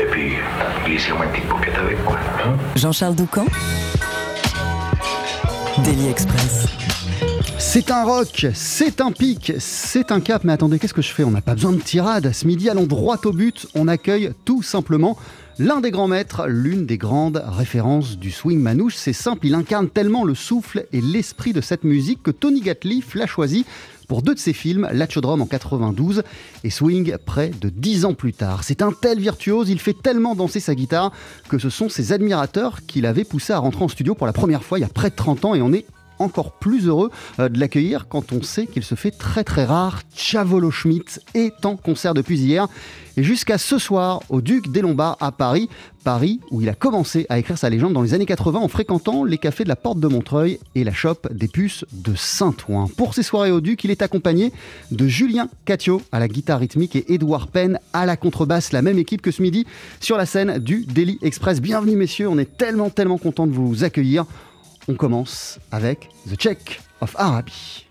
Et puis, glissez-moi une petite avec, quoi. Hein. Jean-Charles Doucan Daily Express. C'est un rock, c'est un pic, c'est un cap. Mais attendez, qu'est-ce que je fais? On n'a pas besoin de tirade. Ce midi, allons droit au but. On accueille tout simplement l'un des grands maîtres, l'une des grandes références du swing manouche. C'est simple, il incarne tellement le souffle et l'esprit de cette musique que Tony Gatliff l'a choisi pour deux de ses films, Lachodrome en 92 et Swing près de dix ans plus tard. C'est un tel virtuose, il fait tellement danser sa guitare que ce sont ses admirateurs qui l'avaient poussé à rentrer en studio pour la première fois il y a près de 30 ans et on est encore plus heureux euh, de l'accueillir quand on sait qu'il se fait très très rare. Chavolo Schmidt est en concert depuis hier et jusqu'à ce soir au Duc des Lombards à Paris. Paris où il a commencé à écrire sa légende dans les années 80 en fréquentant les cafés de la Porte de Montreuil et la shop des puces de Saint-Ouen. Pour ses soirées au Duc, il est accompagné de Julien Catio à la guitare rythmique et Édouard Penn à la contrebasse, la même équipe que ce midi sur la scène du Daily Express. Bienvenue messieurs, on est tellement tellement content de vous accueillir. On commence avec The Check of Arabi.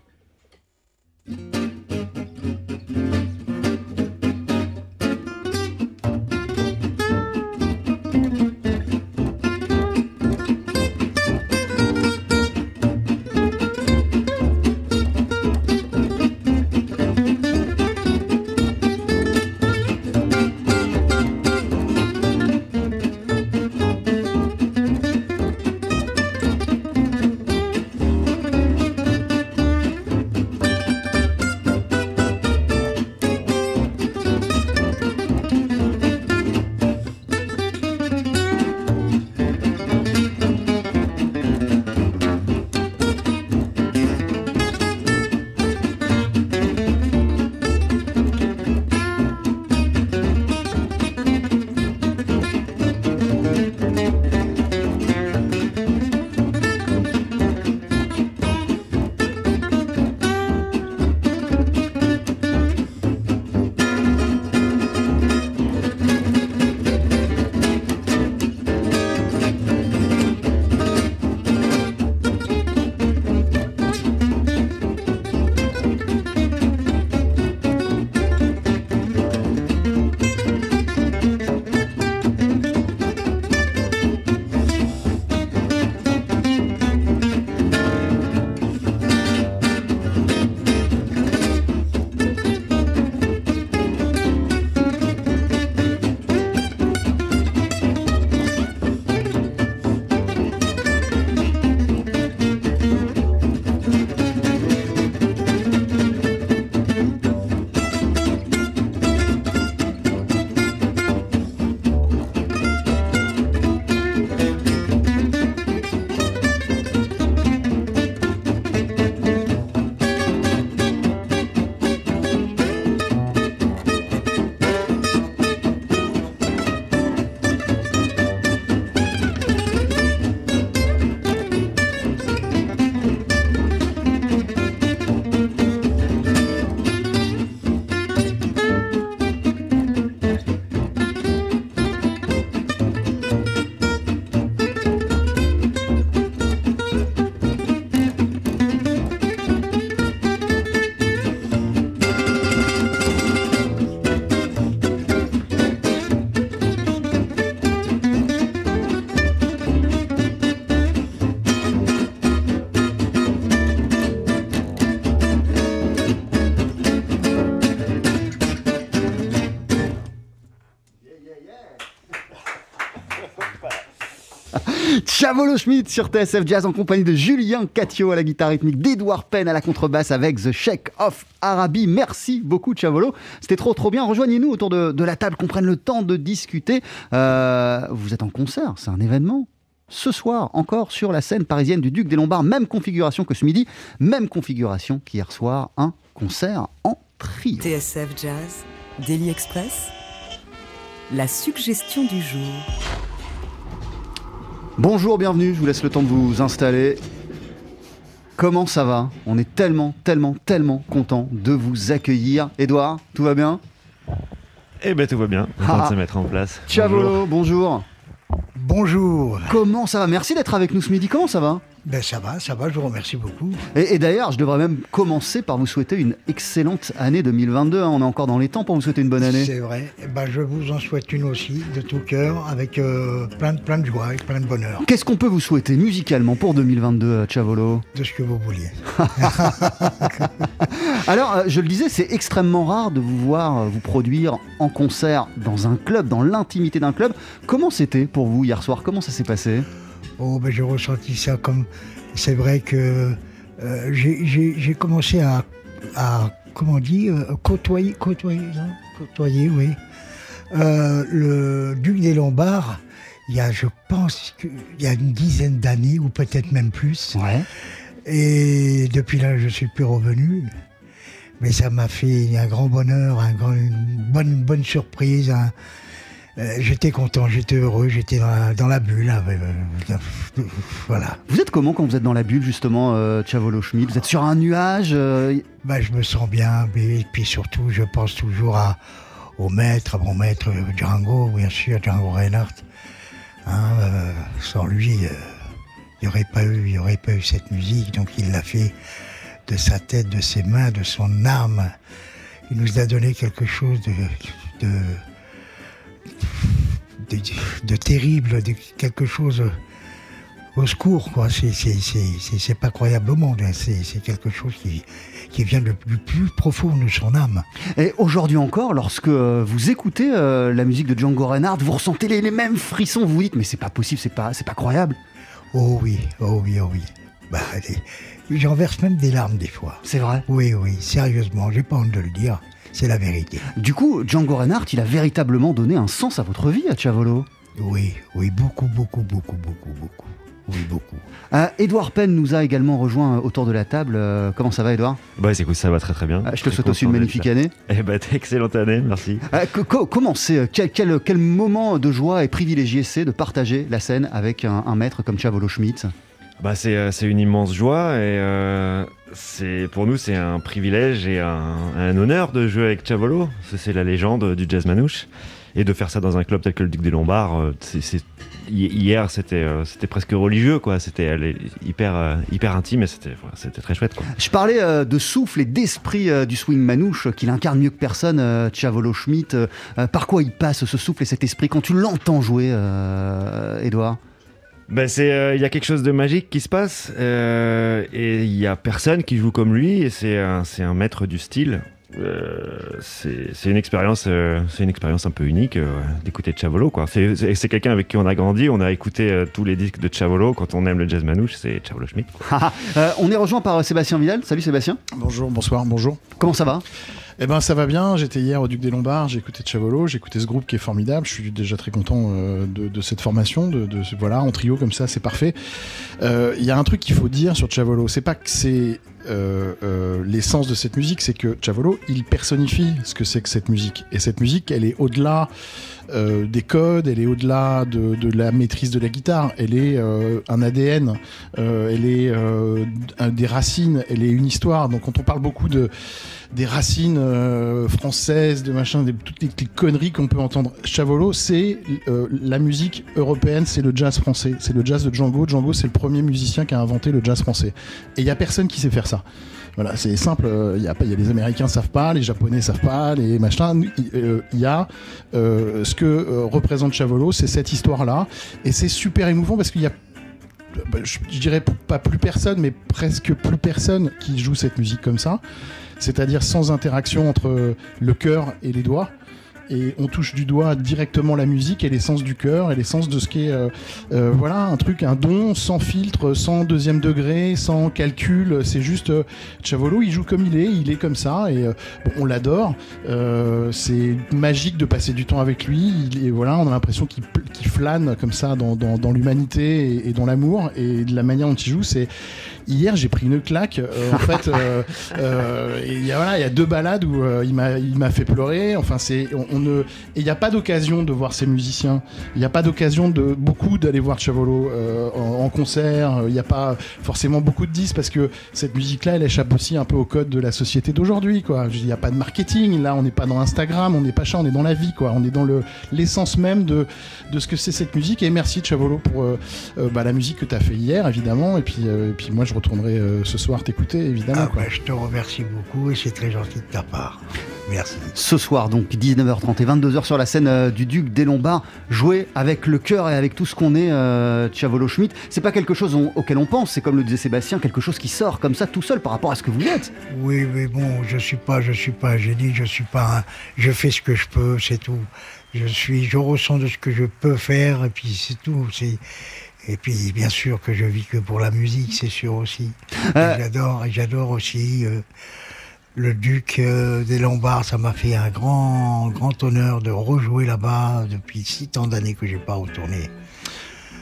Chavolo Schmidt sur TSF Jazz en compagnie de Julien Catio à la guitare rythmique, d'Edouard Penn à la contrebasse avec The Shake of Arabi. Merci beaucoup Chavolo, c'était trop trop bien. Rejoignez-nous autour de, de, la table, qu'on prenne le temps de discuter. Euh, vous êtes en concert, c'est un événement ce soir encore sur la scène parisienne du Duc des Lombards. Même configuration que ce midi, même configuration qu'hier soir, un concert en trio. TSF Jazz, Daily Express, la suggestion du jour. Bonjour, bienvenue, je vous laisse le temps de vous installer. Comment ça va? On est tellement, tellement, tellement content de vous accueillir. Edouard, tout va bien? Eh ben tout va bien, on Ah. de se mettre en place. Ciao, bonjour. Bonjour. Comment ça va? Merci d'être avec nous ce midi, comment ça va? Ben ça va, ça va, je vous remercie beaucoup. Et, et d'ailleurs, je devrais même commencer par vous souhaiter une excellente année 2022. hein. On est encore dans les temps pour vous souhaiter une bonne année. C'est vrai. Eh Ben, je vous en souhaite une aussi, de tout cœur, avec euh, plein, de, plein de joie et plein de bonheur, Qu'est-ce qu'on peut vous souhaiter musicalement pour 2022, euh, Chavolo de ce que vous vouliez. Alors, euh, je le disais, c'est extrêmement rare de vous voir vous produire en concert dans un club, dans l'intimité d'un club. Comment c'était pour vous hier soir? Comment ça s'est passé? Oh, ben j'ai ressenti ça comme. C'est vrai que euh, j'ai- commencé à, à, comment dire, euh, côtoyer, côtoyer, non côtoyer, oui, euh, le Duc des Lombards. Il y a, je pense, il y a une dizaine d'années ou peut-être même plus. Ouais. Et depuis là, je suis plus revenu. Mais ça m'a fait un grand bonheur, un grand, une bonne, bonne surprise. un- euh, j'étais content, j'étais heureux, j'étais dans la, dans la bulle. hein, euh, voilà. Vous êtes comment quand vous êtes dans la bulle, justement, euh, Chavolo Schmidt? Vous êtes sur un nuage euh, Bah, je me sens bien. Et puis surtout, je pense toujours à, au maître, à mon maître Django, bien sûr, Django Reinhardt. Hein, euh, sans lui, euh, il n'y aurait, pas eu- y aurait pas eu cette musique. Donc il l'a fait de sa tête, de ses mains, de son âme. Il nous a donné quelque chose de, de, de, de terrible, de quelque chose au secours. quoi. C'est- C'est c'est- c'est- c'est pas croyable au monde. hein. C'est c'est quelque chose qui, qui vient du du plus profond de son âme. Et aujourd'hui encore, lorsque euh, vous écoutez euh, la musique de Django Reinhardt, vous ressentez les, les mêmes frissons. Vous dites, mais c'est pas possible, c'est pas, c'est pas croyable. Oh oui, oh oui, oh oui. Bah, j'en verse même des larmes des fois. C'est vrai? Oui, oui, sérieusement, j'ai pas honte de le dire. C'est la vérité. Du coup, Django Reinhardt, il a véritablement donné un sens à votre vie, à Chavolo. Oui, oui, beaucoup, beaucoup, beaucoup, beaucoup, beaucoup. Oui, beaucoup. Euh, Edouard Penn nous a également rejoint autour de la table. Euh, comment ça va, Edouard Bah écoute, ça va très très bien. Euh, Je te souhaite aussi une magnifique là. année. Eh ben excellente année, merci. Euh, co- co- comment c'est quel, quel- quel moment de joie et privilégié c'est de partager la scène avec un, un maître comme Chavolo Schmidt Bah c'est euh, c'est une immense joie et euh, c'est pour nous c'est un privilège et un, honneur de jouer avec Chavolo. C'est- la légende du jazz manouche et de faire ça dans un club tel que le Duc des Lombards. euh, hier c'était euh, c'était presque religieux quoi. C'était est hyper euh, hyper intime et c'était très chouette. Je parlais euh, de souffle et d'esprit euh, du swing manouche euh, qu'il incarne mieux que personne, euh, Chavolo Schmidt. Euh, euh, par quoi il passe ce souffle et cet esprit quand tu l'entends jouer, euh, Edouard Ben c'est, euh, il y a quelque chose de magique qui se passe euh, et il y a personne qui joue comme lui et c'est un, c'est un maître du style. Euh, c'est c'est une expérience, euh, c'est une expérience un peu unique euh, d'écouter Chavolo quoi. C'est c'est- c'est quelqu'un avec qui on a grandi, on a écouté euh, tous les disques de Chavolo. Quand on aime le jazz manouche, c'est Chavolo Schmidt. Euh, On est rejoint par euh, Sébastien Vidal. Salut Sébastien. Bonjour, bonsoir, bonjour. Comment ça va? Eh ben ça va bien, j'étais hier au Duc des Lombards, j'ai écouté Chavolo, j'ai écouté ce groupe qui est formidable, je suis déjà très content euh, de, cette formation, de, voilà, en trio comme ça, c'est parfait. Euh, Il y a un truc qu'il faut dire sur Chavolo, c'est pas que c'est euh, euh, l'essence de cette musique, c'est que Chavolo, il personnifie ce que c'est que cette musique. Et cette musique, elle est au-delà euh, des codes, elle est au-delà de, de la maîtrise de la guitare, elle est euh, un ADN, euh, elle est des racines, elle est une histoire. Donc quand on parle beaucoup de des racines françaises, de machin, des, toutes les, les conneries qu'on peut entendre. Chavolo, c'est la musique européenne, c'est le jazz français, c'est le jazz de Django. Django, c'est le premier musicien qui a inventé le jazz français. Et il y a personne qui sait faire ça. Voilà, c'est simple. euh, Il y a il y a les Américains savent pas, les Japonais savent pas, les machins. Il euh, y a euh, ce que euh, représente Chavolo, c'est cette histoire-là, et c'est super émouvant parce qu'il y a bah, je, dirais pas plus personne, mais presque plus personne qui joue cette musique comme ça. C'est-à-dire sans interaction entre le cœur et les doigts. Et on touche du doigt directement la musique et l'essence du cœur et l'essence de ce qui est, euh, euh, voilà, un truc, un don, sans filtre, sans deuxième degré, sans calcul. C'est juste, euh, Chavolo, il joue comme il est, il est comme ça, et euh, bon, on l'adore. Euh, c'est magique de passer du temps avec lui. Est, voilà, on a l'impression qu'il qu'il flâne comme ça dans, dans, dans l'humanité et, et dans l'amour. Et de la manière dont il joue, c'est. Hier, j'ai pris une claque. euh, en fait, euh, euh, il y a voilà, il y a deux balades où il m'a il m'a fait pleurer. Enfin, c'est on, on ne, il n'y a pas d'occasion de voir ces musiciens. Il n'y a pas d'occasion de beaucoup d'aller voir Chavolo en, en concert. Il n'y a pas forcément beaucoup de disques parce que cette musique-là, elle échappe aussi un peu au code de la société d'aujourd'hui, quoi. Il n'y a pas de marketing. Là, on n'est pas dans Instagram, on n'est pas ça, on est dans la vie, quoi. On est dans le l'essence même de de ce que c'est cette musique. Et merci Chavolo pour euh, bah, la musique que tu as fait hier, évidemment. Et puis, euh, et puis moi, je retournerai euh, ce soir t'écouter, évidemment. Ah, quoi. bah, je te remercie beaucoup et c'est très gentil de ta part. Merci. Ce soir, donc 19h30 et 22h sur la scène euh, du Duc des Lombards, jouer avec le cœur et avec tout ce qu'on est, euh, Chavolo Schmidt. C'est pas quelque chose on- auquel on pense, c'est comme le disait Sébastien, quelque chose qui sort comme ça tout seul par rapport à ce que vous êtes. Oui, mais bon, je suis pas, je suis pas un génie, je suis pas un, je fais ce que je peux, c'est tout. Je suis, je ressens de ce que je peux faire et puis c'est tout. C'est et puis bien sûr que je vis que pour la musique, c'est sûr aussi. Euh. J'adore, et j'adore aussi euh, le Duc euh, des Lombards. Ça m'a fait un grand, grand honneur de rejouer là-bas depuis si tant d'années que j'ai pas retourné.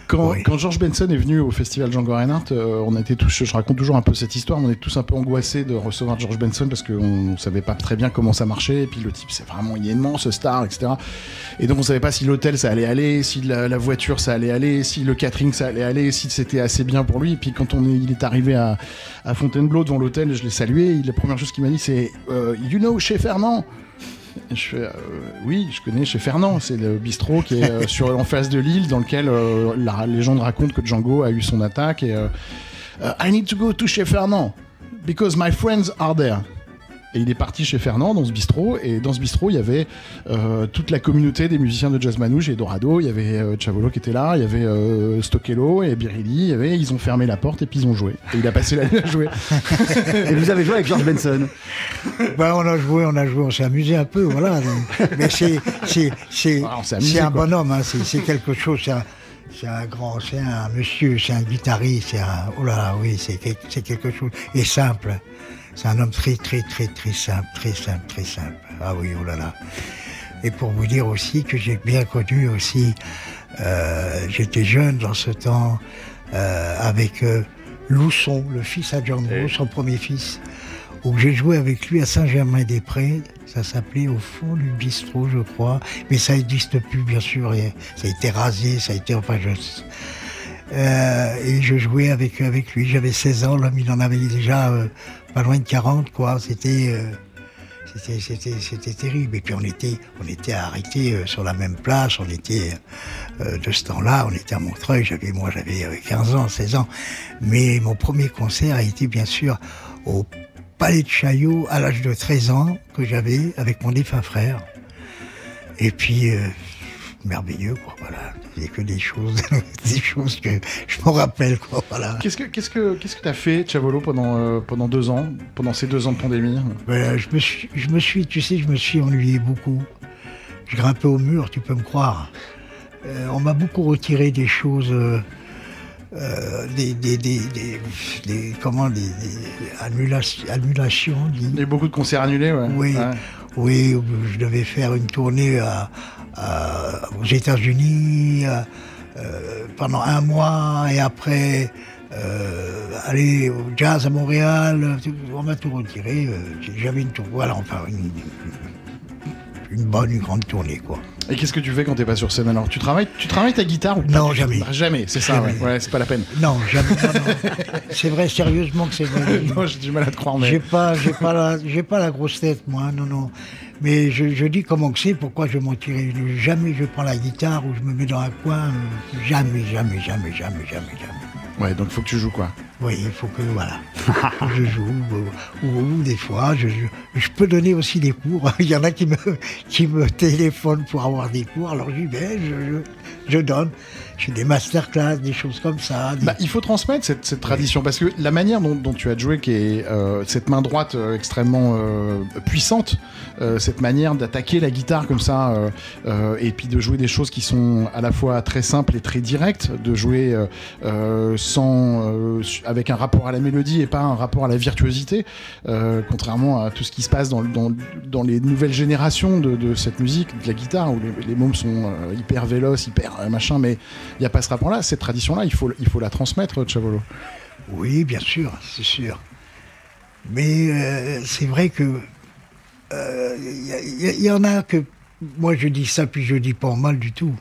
Quand, Oui. quand George Benson est venu au festival Django Reinhardt, euh, on a été tous, je raconte toujours un peu cette histoire, mais on est tous un peu angoissés de recevoir George Benson parce qu'on ne savait pas très bien comment ça marchait. Et puis le type, c'est vraiment il est immense, star, etc. Et donc on savait pas si l'hôtel ça allait aller, si la, la voiture ça allait aller, si le catering ça allait aller, si c'était assez bien pour lui. Et puis quand on est, il est arrivé à, à Fontainebleau devant l'hôtel, je l'ai salué. Il- la première chose qu'il m'a dit, c'est euh, You know, chez Fernand? Je fais euh, oui, je connais chez Fernand, c'est le bistrot qui est euh, sur en face de l'île dans lequel euh, la légende raconte que Django a eu son attaque et euh, I need to go to chez Fernand because my friends are there. Et il est parti chez Fernand dans ce bistrot et dans ce bistrot il y avait euh, toute la communauté des musiciens de jazz manouche et Dorado, il y avait euh, Chavolo qui était là, il y avait euh, Stockello et Birilli, il y avait ils ont fermé la porte et puis ils ont joué. Et il a passé la nuit à jouer. Et vous avez joué avec George Benson. Ben, on a joué, on a joué, on s'est amusé un peu, voilà. Mais c'est, c'est, c'est, Ah, un bonhomme, hein, c'est, quelque chose, c'est un, c'est un grand, c'est un monsieur, c'est un guitariste, c'est un, oh là là, oui, c'est quelque chose, et simple. C'est un homme très, très, très, très simple, très simple, très simple. Ah oui, oh là là. Et pour vous dire aussi que j'ai bien connu aussi, euh, j'étais jeune dans ce temps, euh, avec euh, Lousson, le fils à Django, son premier fils, où j'ai joué avec lui à Saint-Germain-des-Prés. Ça s'appelait au fond du bistrot, je crois. Mais ça n'existe plus, bien sûr. et ça a été rasé, ça a été, enfin, je... Euh, et je jouais avec, avec lui. J'avais 16 ans, l'homme, il en avait déjà euh, pas loin de 40, quoi. C'était... euh, c'était, c'était, c'était terrible. Et puis on était, on était arrêtés euh, sur la même place. On était euh, de ce temps-là, on était à Montreuil. J'avais, moi, j'avais euh, 15 ans, 16 ans. Mais mon premier concert a été bien sûr au Palais de Chaillot à l'âge de 13 ans que j'avais avec mon défunt frère. Et puis merveilleux, quoi. Voilà, c'est que des choses, des choses que je me rappelle, quoi. Voilà. Qu'est-ce que qu'est-ce que qu'est-ce que t'as fait, Chavolo, pendant euh, pendant deux ans, pendant ces deux ans de pandémie Ben, je me suis, je me suis, tu sais, je me suis ennuyé beaucoup. Je grimpais au mur, tu peux me croire. Euh, on m'a beaucoup retiré des choses, euh, euh, des, des, des, comment, des, annulations, Il y a eu beaucoup de concerts annulés, ouais. Oui, Ouais. oui, je devais faire une tournée à- aux États-Unis euh, euh, pendant un mois et après euh, aller au jazz à Montréal. On m'a tout retiré. euh, J'avais une tournée, voilà, enfin une, une bonne, une grande tournée, quoi. Et qu'est-ce que tu fais quand t'es pas sur scène alors? Tu travailles, tu travailles ta guitare ou pas? Non, du tout jamais. Jamais, c'est ça, ouais. Jamais. Ouais, c'est pas la peine. Non, jamais. C'est vrai, sérieusement que c'est vrai. non, j'ai du mal à te croire, mais. J'ai pas, j'ai pas la, j'ai pas la grosse tête, moi, non, non. Mais je, je dis comment que c'est, pourquoi je mentirais. Jamais je prends la guitare ou je me mets dans un coin. Jamais, jamais, jamais, jamais, jamais, jamais. Ouais, donc faut que tu joues quoi. Oui, il faut que, voilà, je joue. Ou, ou- ou des fois, je, je, je peux donner aussi des cours. Il y en a qui me, qui me téléphonent pour avoir des cours. Alors j'y vais, je, je, je donne. Je fais des masterclass, des choses comme ça. Bah, il faut transmettre cette, cette tradition parce que la manière dont, dont tu as joué, qui est euh, cette main droite euh, extrêmement euh, puissante, euh, cette manière d'attaquer la guitare comme ça, euh, euh, et puis de jouer des choses qui sont à la fois très simples et très directes, de jouer sans, avec un rapport à la mélodie et pas un rapport à la virtuosité, contrairement à tout ce qui se passe dans, dans, dans les nouvelles générations de, de cette musique, de la guitare, où les, les mômes sont hyper véloces, hyper machin, mais il n'y a pas ce rapport-là. Cette tradition-là, il faut, il faut la transmettre, Chavolo. Oui, bien sûr, c'est sûr. Mais euh, c'est vrai que il y, en a que moi je dis ça, puis je dis pas en mal du tout.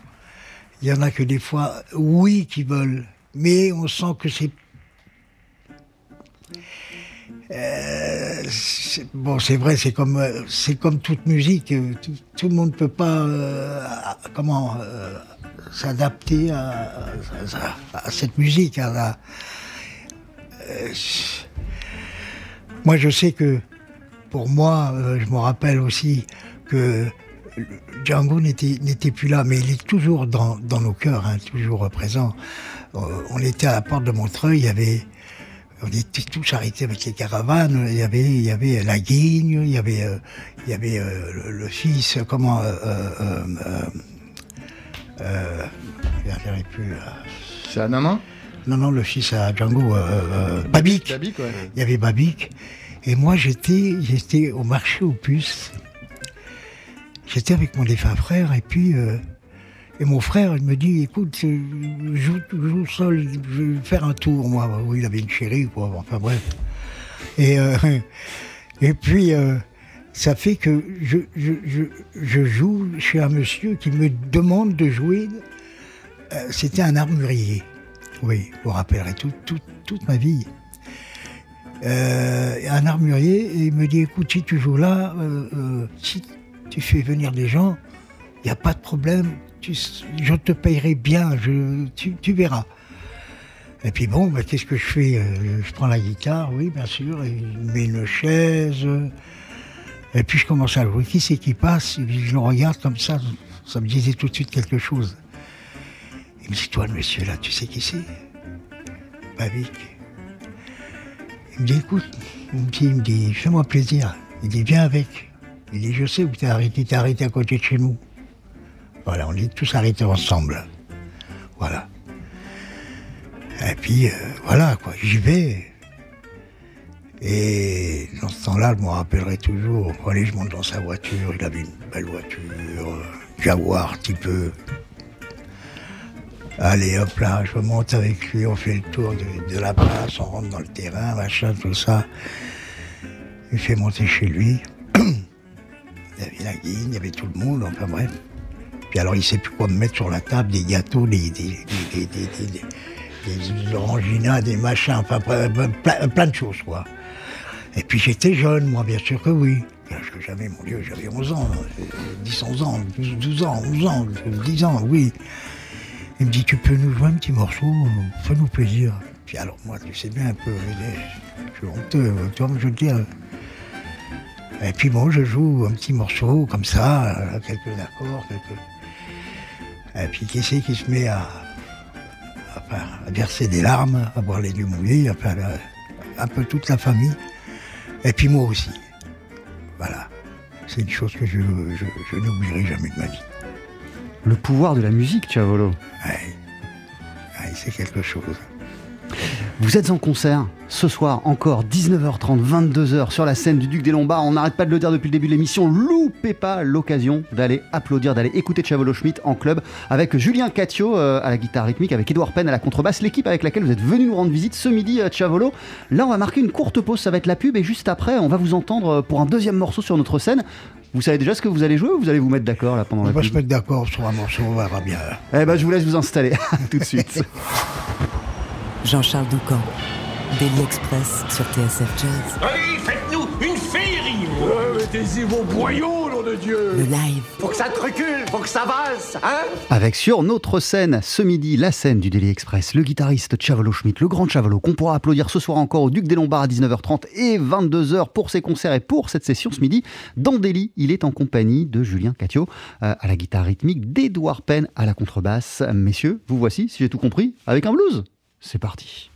Il y en a que des fois, oui, qui veulent, mais on sent que c'est. Euh, bon, c'est vrai, c'est comme, euh, comme toute musique. euh, Tout, le monde ne peut pas, euh, comment, euh, s'adapter à, cette musique. à euh, moi, je sais que pour moi, euh, je me rappelle aussi que Django n'était plus là, mais il est toujours dans, dans nos cœurs, hein, toujours présent. Euh, on était à la porte de Montreuil, il y avait, on était tous arrêtés avec les caravanes. Il y avait, il y avait la guigne, il y avait, il y avait le, fils, comment, euh, euh, je plus. C'est à Nanin Non, non, le fils à Django, euh, Babic. Babic, ouais. Il y avait Babic. Et moi, j'étais, j'étais au marché aux puces. J'étais avec mon défunt frère, et puis, euh, et mon frère, il me dit, écoute, euh, joue, joue seul, je vais faire un tour, moi. Oui, il avait une chérie, quoi. Enfin, bref. Et, euh, et puis, euh, ça fait que je, je, je, joue chez un monsieur qui me demande de jouer. Euh, C'était un armurier. Oui, vous rappellerez tout- tout- toute ma vie euh, un armurier et il me dit écoute si tu joues là euh, si tu fais venir des gens il n'y a pas de problème je te payerai bien tu, tu verras et puis bon ben, qu'est-ce que je fais? Je prends la guitare oui bien sûr et je mets une chaise et puis je commence à jouer qui c'est qui passe? Je le regarde comme ça ça me disait tout de suite quelque chose il me dit toi monsieur là tu sais qui c'est? Babic il me dit, écoute, il me dit, me fais-moi plaisir. Il dit, viens avec. Il dit, je sais où t'es arrêté, t'es arrêté à côté de chez nous. Voilà, on est tous arrêtés ensemble. Voilà. Et puis, euh, voilà, quoi, j'y vais. Et dans ce temps-là, je me rappellerai toujours. Allez, je monte dans sa voiture, il avait une belle voiture, euh, Jaguar, un petit peu. Allez, hop là, je monte avec lui, on fait le tour de, la place, on rentre dans le terrain, machin, tout ça. Il fait monter chez lui. il y avait la guine, il y avait tout le monde, enfin bref. Puis alors, il sait plus quoi me mettre sur la table, des gâteaux, des, des, des, des, machins, enfin plein de choses, quoi. Et puis j'étais jeune, moi, bien sûr que oui. Parce que j'avais, mon Dieu, j'avais 11 ans, euh, 10, 11 ans, 12, 12 ans, 11 ans, 10 ans, oui. Il me dit, tu peux nous jouer un petit morceau, euh, fais-nous plaisir. Puis alors, moi, tu sais bien un peu, euh, je suis honteux, euh, tu vois, je veux dire. Et puis bon, je joue un petit morceau comme ça, euh, quelques accords, quelques. Et puis qui c'est qui se met à, verser des larmes, à boire les yeux mouillés, euh, un peu toute la famille. Et puis moi aussi. Voilà. C'est une chose que je, je, je n'oublierai jamais de ma vie. Le pouvoir de la musique, Chavolo. Ouais, c'est quelque chose. Vous êtes en concert ce soir encore 19h30, 22h sur la scène du Duc des Lombards. On n'arrête pas de le dire depuis le début de l'émission. Loupez pas l'occasion d'aller applaudir, d'aller écouter Chavolo Schmidt en club avec Julien Catio euh, à la guitare rythmique, avec Edouard Penn à la contrebasse, l'équipe avec laquelle vous êtes venu nous rendre visite ce midi à Chavolo. Là, on va marquer une courte pause, ça va être la pub et juste après, on va vous entendre euh, pour un deuxième morceau sur notre scène. Vous savez déjà ce que vous allez jouer ou vous allez vous mettre d'accord là pendant On la va pub se mettre d'accord sur un morceau, on verra bien. Eh ben, je vous laisse vous installer tout de suite. Jean-Charles Doucan, Daily Express sur TSF Jazz. Allez, faites-nous une féerie Mettez-y vos boyaux, nom de Dieu Le live, Faut que ça te recule, faut que ça valse, hein Avec sur notre scène ce midi la scène du Daily Express, le guitariste Chavolo Schmidt, le grand Chavolo, qu'on pourra applaudir ce soir encore au Duc des Lombards à 19h30 et 22h pour ses concerts et pour cette session ce midi. Dans Daily, il est en compagnie de Julien Catio euh, à la guitare rythmique, d'Edouard Penn à la contrebasse. Messieurs, vous voici, si j'ai tout compris, avec un blues. C'est parti.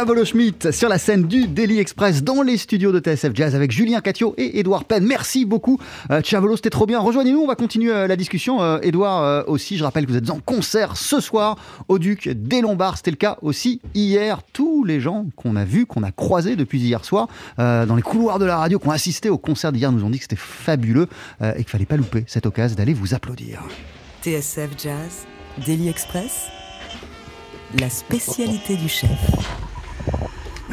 Chavolo Schmidt sur la scène du Daily Express dans les studios de TSF Jazz avec Julien Catio et Édouard Penn. Merci beaucoup. Euh, Chavolo, c'était trop bien. Rejoignez-nous, on va continuer euh, la discussion. Euh, Édouard euh, aussi, je rappelle que vous êtes en concert ce soir au Duc des Lombards. C'était le cas aussi hier. Tous les gens qu'on a vus, qu'on a croisés depuis hier soir euh, dans les couloirs de la radio, qui ont assisté au concert d'hier, nous ont dit que c'était fabuleux euh, et qu'il fallait pas louper cette occasion d'aller vous applaudir. TSF Jazz, Daily Express, la spécialité du chef.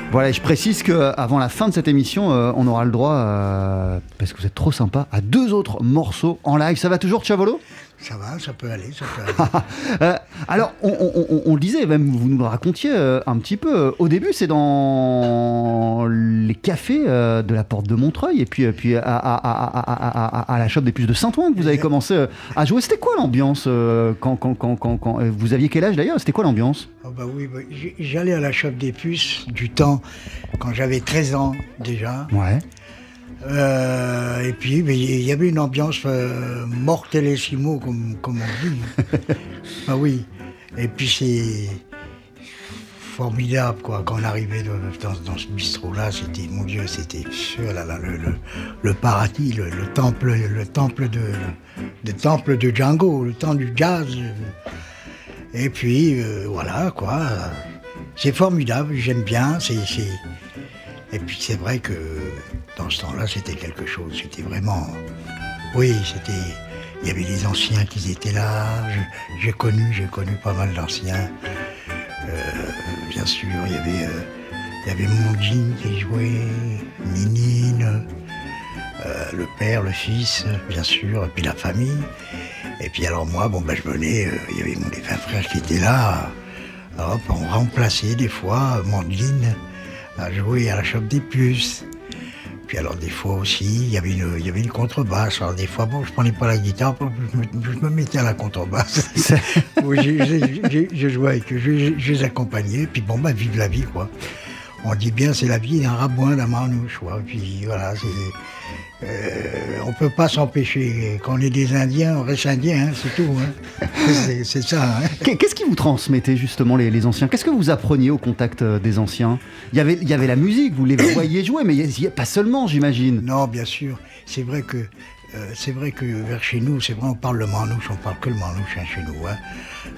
Voilà, je précise qu'avant la fin de cette émission, euh, on aura le droit, euh, parce que vous êtes trop sympa, à deux autres morceaux en live. Ça va toujours, Chavolo? Ça va, ça peut aller, ça peut aller. Euh, alors, on, on- on- on le disait, même vous nous le racontiez euh, un petit peu. euh, Au début, c'est dans les cafés euh, de la porte de Montreuil et puis, puis à, la shop des puces de Saint-Ouen que vous avez commencé à jouer. C'était quoi l'ambiance quand, quand, quand, quand, quand- Vous aviez quel âge d'ailleurs C'était quoi l'ambiance? Ah bah oui, bah, j'allais à la shop des puces du temps quand j'avais 13 ans déjà. Ouais. Euh, et puis il y avait une ambiance euh, mortellissimo comme, comme on dit. ah oui. Et puis c'est formidable quoi. Quand on arrivait de- dans, dans ce bistrot-là, c'était mon Dieu, c'était oh là là, le, le, le paradis, le, le temple, le temple de, le temple de Django, le temps du jazz. Et puis euh, voilà quoi. C'est formidable, j'aime bien. C'est- Et puis c'est vrai que temps-là, c'était quelque chose. C'était vraiment. Oui, c'était. Il y avait les anciens qui étaient là. J'ai connu, j'ai connu pas mal d'anciens. Euh, bien sûr, il y avait, euh, il y avait Mondine qui jouait, Minine, euh, le père, le fils, bien sûr, et puis la famille. Et puis alors moi, bon ben je venais, il y avait mon défunt frère qui était là. Hop, on remplaçait des fois Mandine à jouer à la chope des puces. Puis alors des fois aussi, il y avait une, il y avait une contrebasse. Alors des fois, bon, je prenais pas la guitare, je me, je me mettais à la contrebasse. Je jouais avec eux, je, je les accompagnais. Puis bon, bah vive la vie, quoi. On dit bien, c'est la vie d'un rabouin, d'un marnouche, quoi. Puis voilà, c'est... euh, on peut pas s'empêcher. Quand on est des Indiens, on reste Indien, hein, c'est tout. hein. C'est- ça. hein. Qu'est- Qu'est-ce qui vous transmettait justement les, les anciens? Qu'est-ce que vous appreniez au contact euh, des anciens? Il y, avait, il y avait la musique, vous les voyiez jouer, mais il y a- pas seulement, j'imagine. Non, bien sûr. C'est vrai que euh, c'est vrai que vers chez nous, c'est vrai, on parle le manouche, on parle que le manouche hein, chez nous. hein.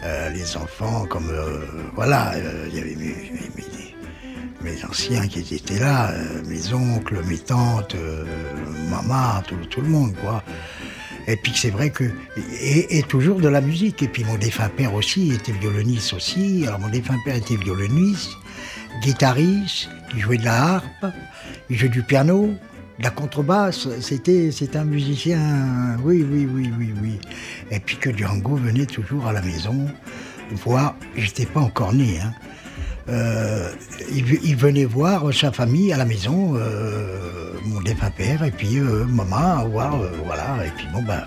Euh, les enfants, comme euh, voilà, il y avait mes, mes- mes- mes anciens qui étaient là, euh, mes oncles, mes tantes, euh, maman, tout, le monde, quoi. Et puis c'est vrai que et, toujours de la musique. Et puis mon défunt père aussi était violoniste aussi. Alors mon défunt père était violoniste, guitariste, il jouait de la harpe, il jouait du piano, de la contrebasse. C'était un musicien. Oui oui oui oui oui. Et puis que Django venait toujours à la maison voir. J'étais pas encore né. Hein. Euh, il, venait voir sa famille à la maison, euh, mon défunt père, et puis euh, maman, voir, voilà, et puis bon ben,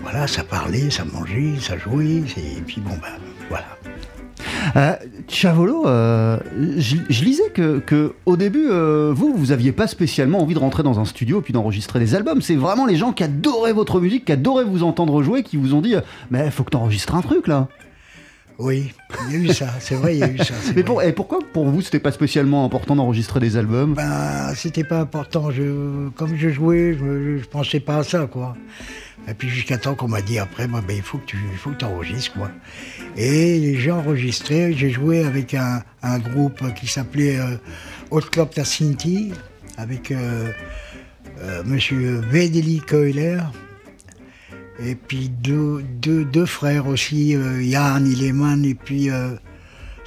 voilà, ça parlait, ça mangeait, ça jouait, et puis bon ben, voilà. Chavolo, je, lisais que, que au début, vous, vous aviez pas spécialement envie de rentrer dans un studio puis d'enregistrer des albums. C'est vraiment les gens qui adoraient votre musique, qui adoraient vous entendre jouer, qui vous ont dit, mais faut que t'enregistres un truc là. Oui, il y a eu ça, c'est vrai, il y a eu ça. Mais pour, et pourquoi pour vous c'était pas spécialement important d'enregistrer des albums Ben, c'était pas important. Je, comme je jouais, je, je pensais pas à ça, quoi. Et puis jusqu'à temps qu'on m'a dit après, ben, ben, il faut que tu il faut que enregistres, quoi. Et j'ai enregistré, j'ai joué avec un, un groupe qui s'appelait euh, Hot Club Tassinti, avec euh, euh, Monsieur Vedeli Keuler, et puis deux, deux, frères aussi, euh, Yann et puis euh,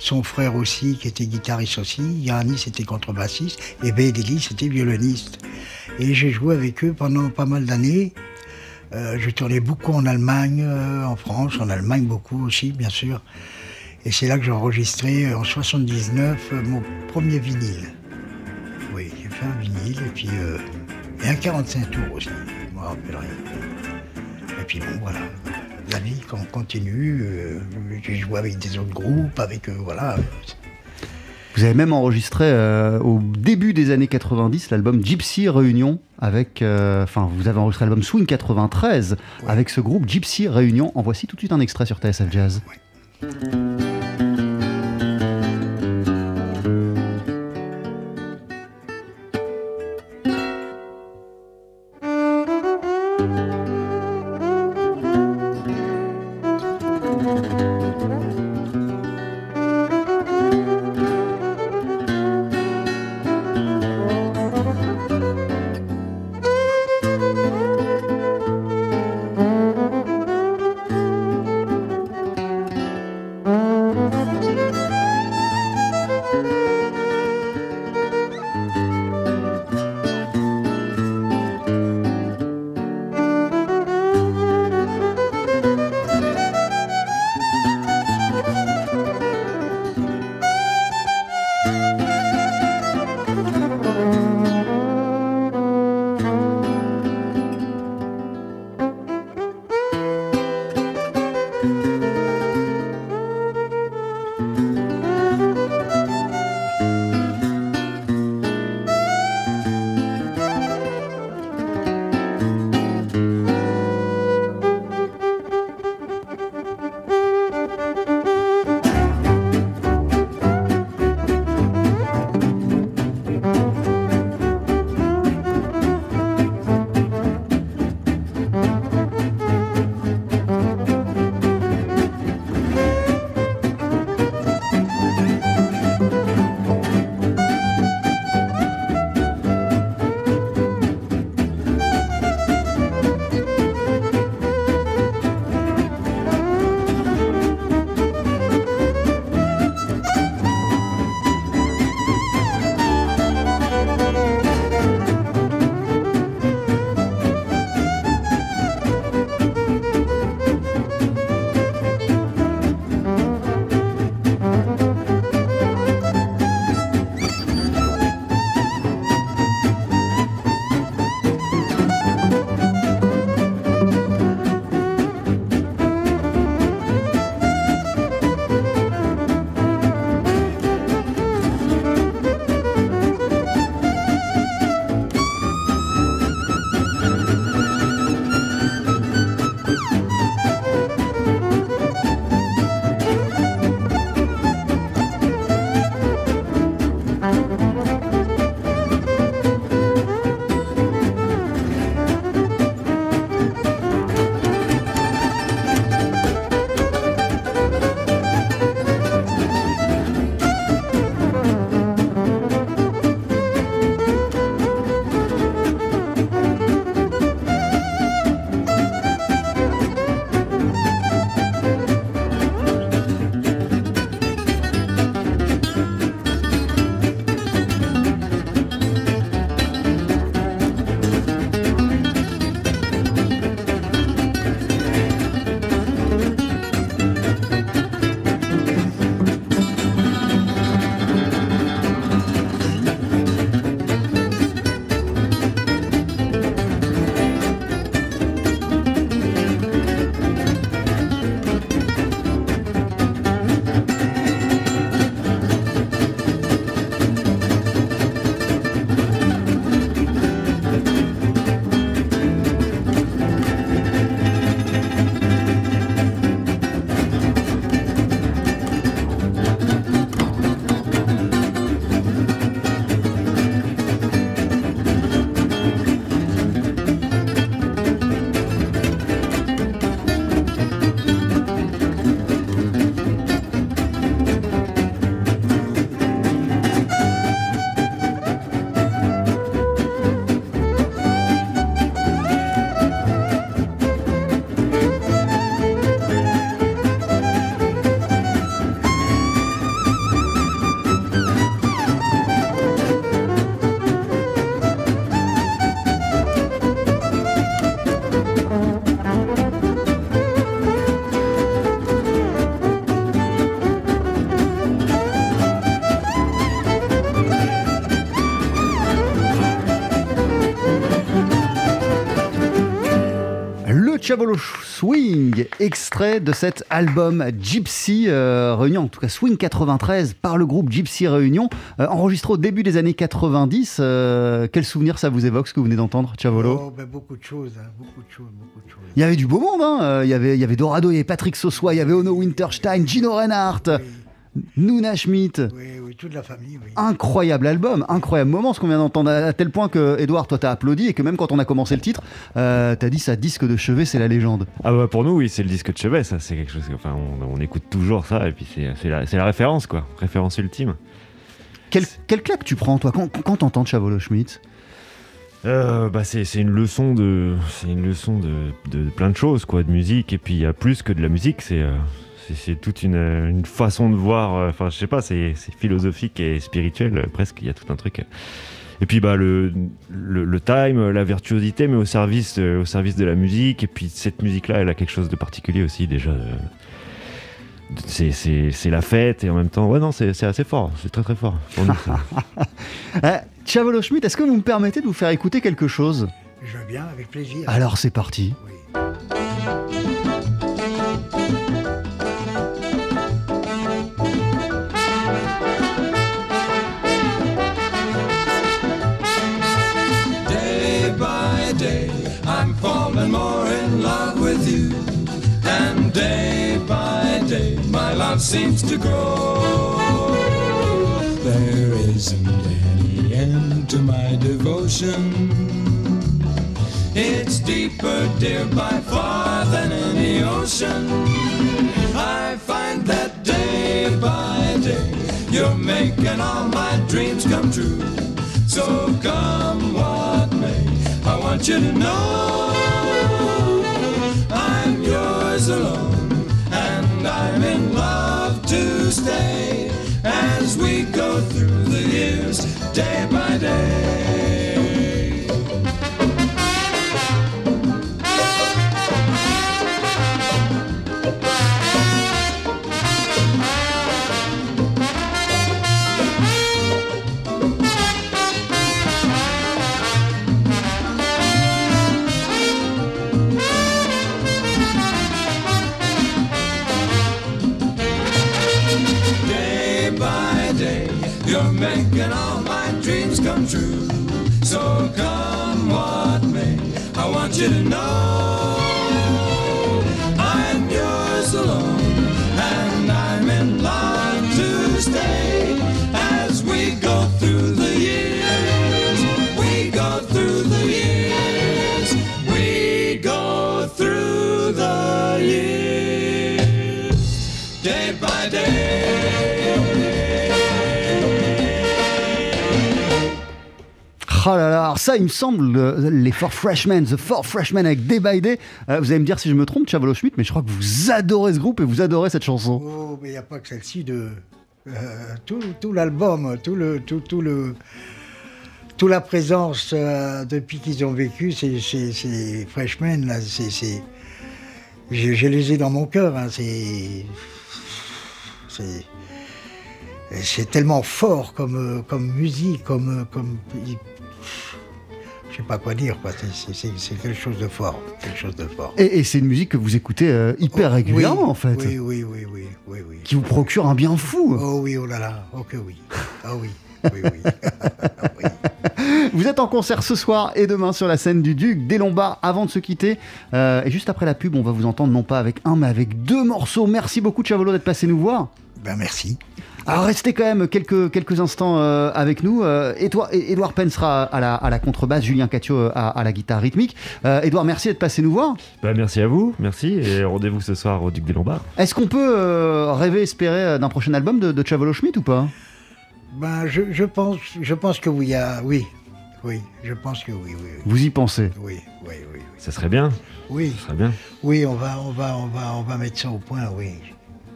son frère aussi, qui était guitariste aussi. Yanni, c'était contrebassiste, et Vedeli, c'était violoniste. Et j'ai joué avec eux pendant pas mal d'années. Euh, je tournais beaucoup en Allemagne, euh, en France, en Allemagne beaucoup aussi, bien sûr. Et c'est là que j'ai enregistré en 79 euh, mon premier vinyle. Oui, j'ai fait un vinyle et puis et un 45 tours aussi, je me rappellerai. Et puis bon, voilà, la vie con- continue. euh, j'ai joué avec des autres groupes, avec euh, voilà. Vous avez même enregistré euh, au début des années 90 l'album Gypsy Réunion avec, euh, enfin vous avez enregistré l'album Swing 93 avec ce groupe Gypsy Réunion. En voici tout de suite un extrait sur TSF Jazz. Chavolo Swing, extrait de cet album Gypsy euh, Réunion, en tout cas Swing 93 par le groupe Gypsy Réunion, euh, enregistré au début des années 90. Euh, quel souvenir ça vous évoque ce que vous venez d'entendre, Chavolo Oh, ben, beaucoup de choses, hein, beaucoup de choses, beaucoup de choses. Il y avait du beau monde, hein. il, y avait, il y avait Dorado, il y avait Patrick Sossois, il y avait Ono Winterstein, Gino Reinhardt. Nuna Schmidt. Oui, oui, toute la famille, oui. Incroyable album, incroyable moment, ce qu'on vient d'entendre, à tel point que, Edouard, toi, t'as applaudi et que même quand on a commencé le titre, euh, t'as dit ça disque de chevet, c'est la légende. Ah bah pour nous, oui, c'est le disque de chevet, ça, c'est quelque chose. que- Enfin, on, on écoute toujours ça, et puis c'est c'est la, c'est la référence, quoi. Référence ultime. Quelle, quelle claque tu prends, toi, quand, quand t'entends Chavolo Schmidt? Euh, bah c'est c'est une leçon de c'est une leçon de, de plein de choses quoi de musique et puis il y a plus que de la musique c'est euh, c'est- toute une, une façon de voir euh, enfin je sais pas c'est philosophique et spirituel euh, presque il y a tout un truc. Et puis bah le, le, le time la virtuosité mais au service euh, au service de la musique. Et puis cette musique là elle a quelque chose de particulier aussi déjà euh, c'est la fête et en même temps ouais non c'est assez fort c'est très très fort pour nous, Eh, Chavolo Schmidt, est-ce que vous me permettez de vous faire écouter quelque chose? Je veux bien, avec plaisir. Alors c'est parti. Day love seems to grow. There isn't any end to my devotion. It's deeper, dear, by far than any ocean. I find that day by day, you're making all my dreams come true. So come what may, I want you to know through the years, day by day. I want Oh là là, alors ça, il me semble, euh, les Four Freshmen, The Four Freshmen avec Day by Day. Euh, vous allez me dire si je me trompe, Chavolo Schmidt, mais je crois que vous adorez ce groupe et vous adorez cette chanson. Oh, mais il n'y a pas que celle-ci de. euh, tout l'album, tout le. Tout, tout le toute la présence depuis qu'ils ont vécu, ces, freshmen, là, c'est, je, les ai dans mon cœur. hein, c'est, c'est, c'est tellement fort comme, comme musique, comme, comme, je sais pas quoi dire. C'est, quelque chose de fort, quelque chose de fort. Et, et c'est une musique que vous écoutez euh, hyper Oh, régulièrement, oui, en fait. Oui, oui, oui, oui, oui, oui. Qui vous procure un bien fou. Oh oui, oh là là, oh que oui. Ah oui, oui, oui. Vous êtes en concert ce soir et demain sur la scène du Duc des Lombards avant de se quitter. Euh, et juste après la pub, on va vous entendre non pas avec un, mais avec deux morceaux. Merci beaucoup, Chavolo, d'être passé nous voir. Ben merci. Alors restez quand même quelques, quelques instants euh, avec nous. Euh, Édouard, Édouard Penn sera à la, à la contrebasse, Julien Catio euh, à, à la guitare rythmique. Euh, Édouard, merci d'être passé nous voir. bah merci à vous merci et rendez-vous ce soir au Duc des Lombards Est-ce qu'on peut euh, rêver, espérer d'un prochain album de, de Chavolo Schmidt ou pas? Ben je, je pense, je pense que oui, ah, oui, oui, je pense que oui, oui, oui. Vous y pensez? Oui, oui, oui. ça serait bien Oui, ça serait bien oui, on va, on va, on va, on va mettre ça au point, oui,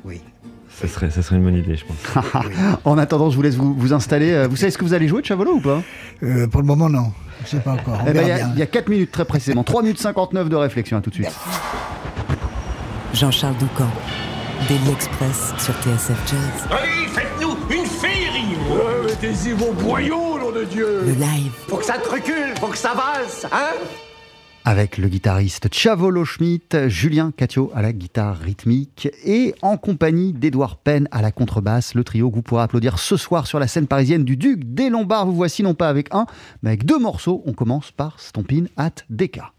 oui. Ça serait ça serait une bonne idée je pense En attendant, je vous laisse vous, vous installer. Euh, Vous savez ce que vous allez jouer de Chavolo ou pas? Euh, pour le moment, non. Je sais pas encore. Eh ben, Il verra y, a- bien. il y a 4 minutes très précisément. 3 minutes 59 de réflexion. À tout de suite. Jean-Charles Doucan, Daily Express sur TSF Jazz. Allez, faites-nous une féerie Ouais, mettez-y vos boyaux, nom de Dieu Le live, Faut que ça te recule, faut que ça valse, hein? avec le guitariste Chavolo Schmitt, Julien Catio à la guitare rythmique et en compagnie d'Edouard Penn à la contrebasse. Le trio que vous pourrez applaudir ce soir sur la scène parisienne du Duc des Lombards. Vous voici non pas avec un, mais avec deux morceaux. On commence par Stompin at Deca.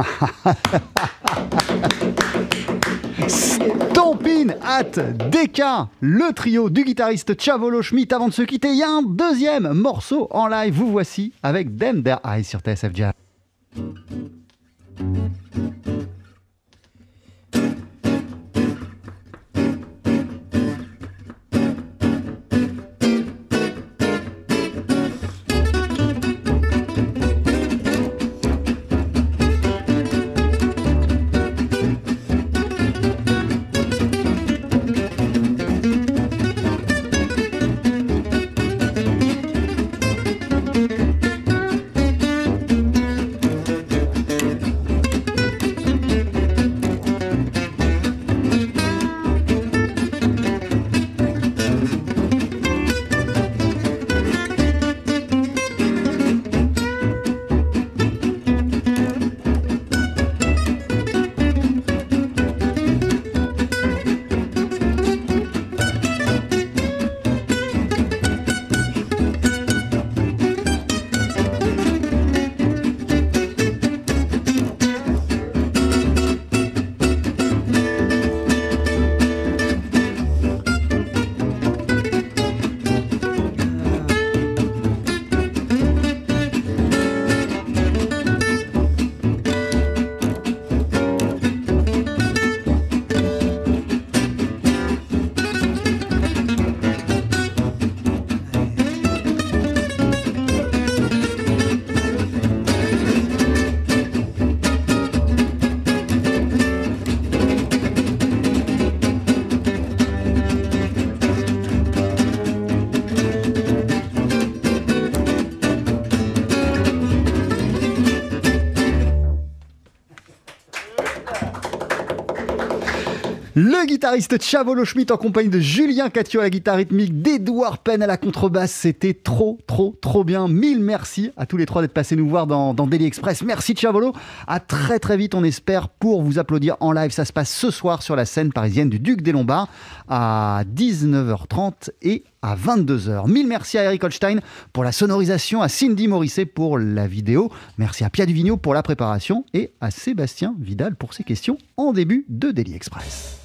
Stompin at DK, le trio du guitariste Chavolo Schmidt. Avant de se quitter, il y a un deuxième morceau en live. Vous voici avec Them Their Eyes sur TSF Jazz. Le guitariste Chavolo Schmidt en compagnie de Julien Catio à la guitare rythmique, d'Edouard Penn à la contrebasse. C'était trop, trop, trop bien. Mille merci à tous les trois d'être passés nous voir dans, dans Daily Express. Merci Chavolo. À très, très vite, on espère, pour vous applaudir en live. Ça se passe ce soir sur la scène parisienne du Duc des Lombards à 19h30 et à 22h. Mille merci à Eric Holstein pour la sonorisation, à Cindy Morisset pour la vidéo. Merci à Pia Duvigneau pour la préparation et à Sébastien Vidal pour ses questions en début de Daily Express.